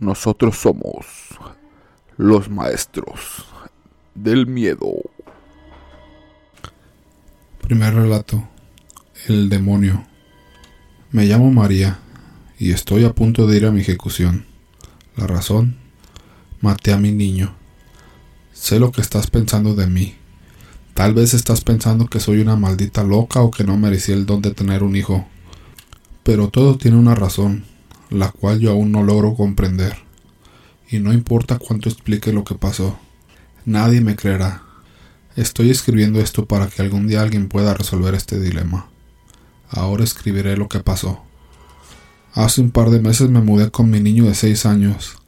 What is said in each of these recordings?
Nosotros somos los maestros del miedo. Primer relato. El demonio. Me llamo María y estoy a punto de ir a mi ejecución. La razón. Maté a mi niño. Sé lo que estás pensando de mí. Tal vez estás pensando que soy una maldita loca o que no merecí el don de tener un hijo. Pero todo tiene una razón la cual yo aún no logro comprender. Y no importa cuánto explique lo que pasó, nadie me creerá. Estoy escribiendo esto para que algún día alguien pueda resolver este dilema. Ahora escribiré lo que pasó. Hace un par de meses me mudé con mi niño de seis años.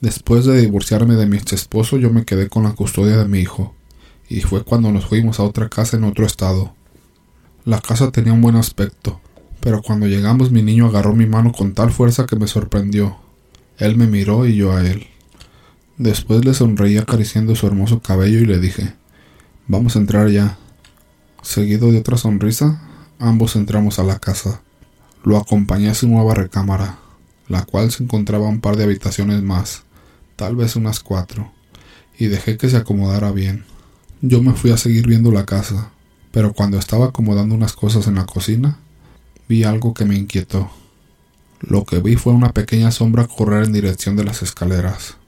Después de divorciarme de mi ex esposo, yo me quedé con la custodia de mi hijo, y fue cuando nos fuimos a otra casa en otro estado. La casa tenía un buen aspecto, pero cuando llegamos mi niño agarró mi mano con tal fuerza que me sorprendió. Él me miró y yo a él. Después le sonreí acariciando su hermoso cabello y le dije, Vamos a entrar ya. Seguido de otra sonrisa, ambos entramos a la casa. Lo acompañé a su nueva recámara, la cual se encontraba un par de habitaciones más, tal vez unas cuatro, y dejé que se acomodara bien. Yo me fui a seguir viendo la casa, pero cuando estaba acomodando unas cosas en la cocina, vi algo que me inquietó. Lo que vi fue una pequeña sombra correr en dirección de las escaleras.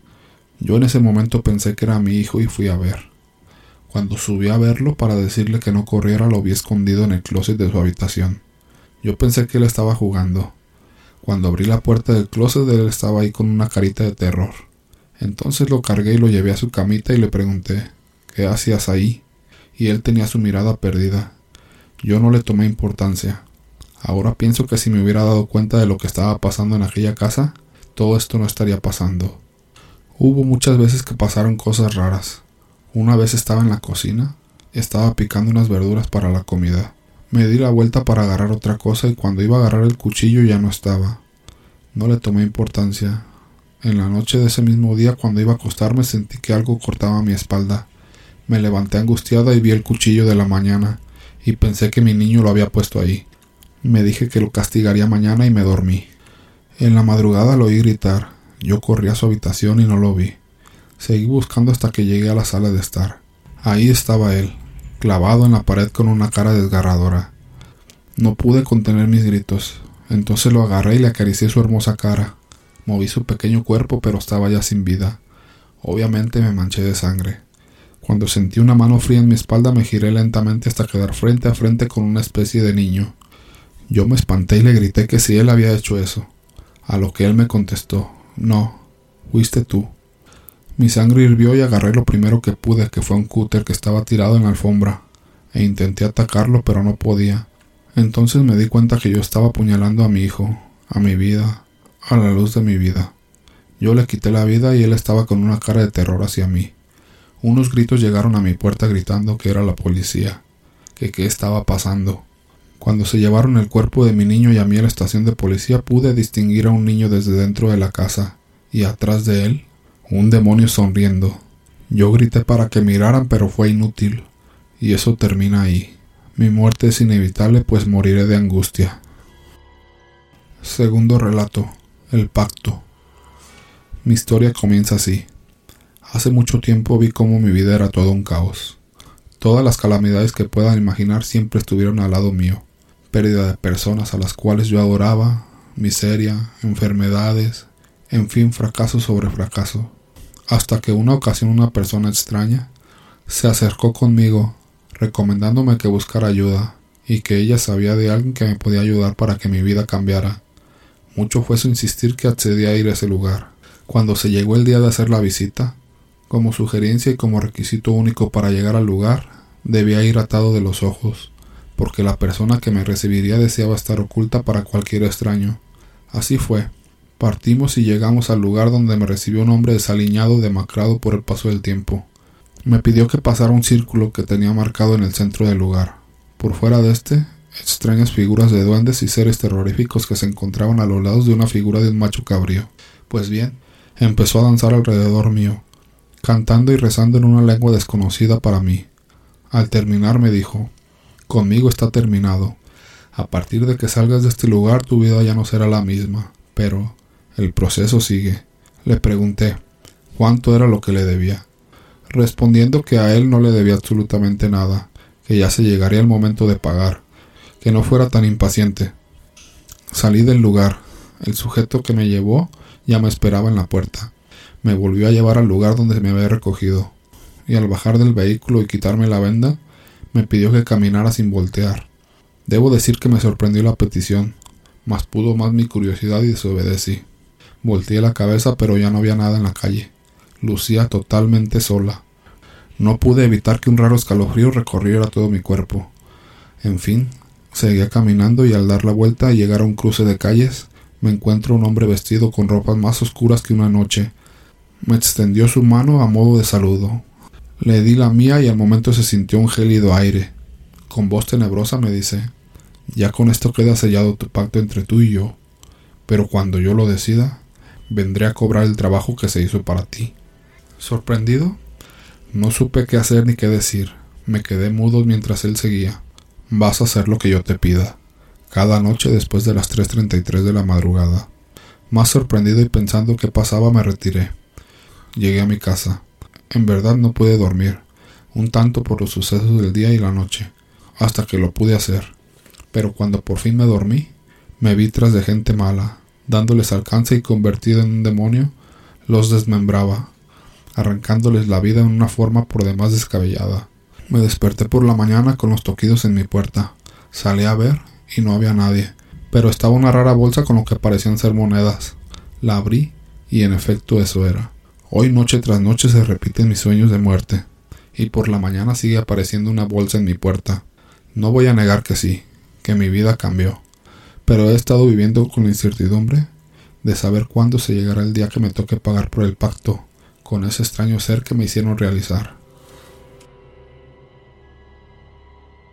Yo en ese momento pensé que era mi hijo y fui a ver. Cuando subí a verlo para decirle que no corriera lo vi escondido en el closet de su habitación. Yo pensé que él estaba jugando. Cuando abrí la puerta del closet él estaba ahí con una carita de terror. Entonces lo cargué y lo llevé a su camita y le pregunté ¿Qué hacías ahí? Y él tenía su mirada perdida. Yo no le tomé importancia. Ahora pienso que si me hubiera dado cuenta de lo que estaba pasando en aquella casa, todo esto no estaría pasando. Hubo muchas veces que pasaron cosas raras. Una vez estaba en la cocina, estaba picando unas verduras para la comida. Me di la vuelta para agarrar otra cosa y cuando iba a agarrar el cuchillo ya no estaba. No le tomé importancia. En la noche de ese mismo día, cuando iba a acostarme, sentí que algo cortaba mi espalda. Me levanté angustiada y vi el cuchillo de la mañana, y pensé que mi niño lo había puesto ahí. Me dije que lo castigaría mañana y me dormí. En la madrugada lo oí gritar. Yo corrí a su habitación y no lo vi. Seguí buscando hasta que llegué a la sala de estar. Ahí estaba él, clavado en la pared con una cara desgarradora. No pude contener mis gritos. Entonces lo agarré y le acaricié su hermosa cara. Moví su pequeño cuerpo, pero estaba ya sin vida. Obviamente me manché de sangre. Cuando sentí una mano fría en mi espalda me giré lentamente hasta quedar frente a frente con una especie de niño. Yo me espanté y le grité que si él había hecho eso, a lo que él me contestó, no, fuiste tú. Mi sangre hirvió y agarré lo primero que pude, que fue un cúter que estaba tirado en la alfombra, e intenté atacarlo pero no podía. Entonces me di cuenta que yo estaba apuñalando a mi hijo, a mi vida, a la luz de mi vida. Yo le quité la vida y él estaba con una cara de terror hacia mí. Unos gritos llegaron a mi puerta gritando que era la policía, que qué estaba pasando. Cuando se llevaron el cuerpo de mi niño y a mí a la estación de policía pude distinguir a un niño desde dentro de la casa, y atrás de él, un demonio sonriendo. Yo grité para que miraran, pero fue inútil. Y eso termina ahí. Mi muerte es inevitable, pues moriré de angustia. Segundo relato. El pacto. Mi historia comienza así. Hace mucho tiempo vi cómo mi vida era todo un caos. Todas las calamidades que puedan imaginar siempre estuvieron al lado mío pérdida de personas a las cuales yo adoraba, miseria, enfermedades, en fin, fracaso sobre fracaso, hasta que una ocasión una persona extraña se acercó conmigo recomendándome que buscara ayuda y que ella sabía de alguien que me podía ayudar para que mi vida cambiara. Mucho fue su insistir que accedía a ir a ese lugar. Cuando se llegó el día de hacer la visita, como sugerencia y como requisito único para llegar al lugar, debía ir atado de los ojos porque la persona que me recibiría deseaba estar oculta para cualquier extraño. Así fue. Partimos y llegamos al lugar donde me recibió un hombre desaliñado demacrado por el paso del tiempo. Me pidió que pasara un círculo que tenía marcado en el centro del lugar. Por fuera de este, extrañas figuras de duendes y seres terroríficos que se encontraban a los lados de una figura de un macho cabrío. Pues bien, empezó a danzar alrededor mío, cantando y rezando en una lengua desconocida para mí. Al terminar me dijo Conmigo está terminado. A partir de que salgas de este lugar tu vida ya no será la misma, pero el proceso sigue. Le pregunté cuánto era lo que le debía, respondiendo que a él no le debía absolutamente nada, que ya se llegaría el momento de pagar, que no fuera tan impaciente. Salí del lugar. El sujeto que me llevó ya me esperaba en la puerta. Me volvió a llevar al lugar donde me había recogido, y al bajar del vehículo y quitarme la venda, me pidió que caminara sin voltear. Debo decir que me sorprendió la petición, mas pudo más mi curiosidad y desobedecí. Volteé la cabeza, pero ya no había nada en la calle. Lucía totalmente sola. No pude evitar que un raro escalofrío recorriera todo mi cuerpo. En fin, seguía caminando y al dar la vuelta y llegar a un cruce de calles, me encuentro un hombre vestido con ropas más oscuras que una noche. Me extendió su mano a modo de saludo. Le di la mía y al momento se sintió un gélido aire. Con voz tenebrosa me dice Ya con esto queda sellado tu pacto entre tú y yo, pero cuando yo lo decida, vendré a cobrar el trabajo que se hizo para ti. Sorprendido, no supe qué hacer ni qué decir. Me quedé mudo mientras él seguía. Vas a hacer lo que yo te pida, cada noche después de las 3.33 de la madrugada. Más sorprendido y pensando qué pasaba me retiré. Llegué a mi casa. En verdad no pude dormir, un tanto por los sucesos del día y la noche, hasta que lo pude hacer. Pero cuando por fin me dormí, me vi tras de gente mala, dándoles alcance y convertido en un demonio, los desmembraba, arrancándoles la vida en una forma por demás descabellada. Me desperté por la mañana con los toquidos en mi puerta. Salí a ver y no había nadie, pero estaba una rara bolsa con lo que parecían ser monedas. La abrí y en efecto eso era. Hoy noche tras noche se repiten mis sueños de muerte, y por la mañana sigue apareciendo una bolsa en mi puerta. No voy a negar que sí, que mi vida cambió, pero he estado viviendo con la incertidumbre de saber cuándo se llegará el día que me toque pagar por el pacto con ese extraño ser que me hicieron realizar.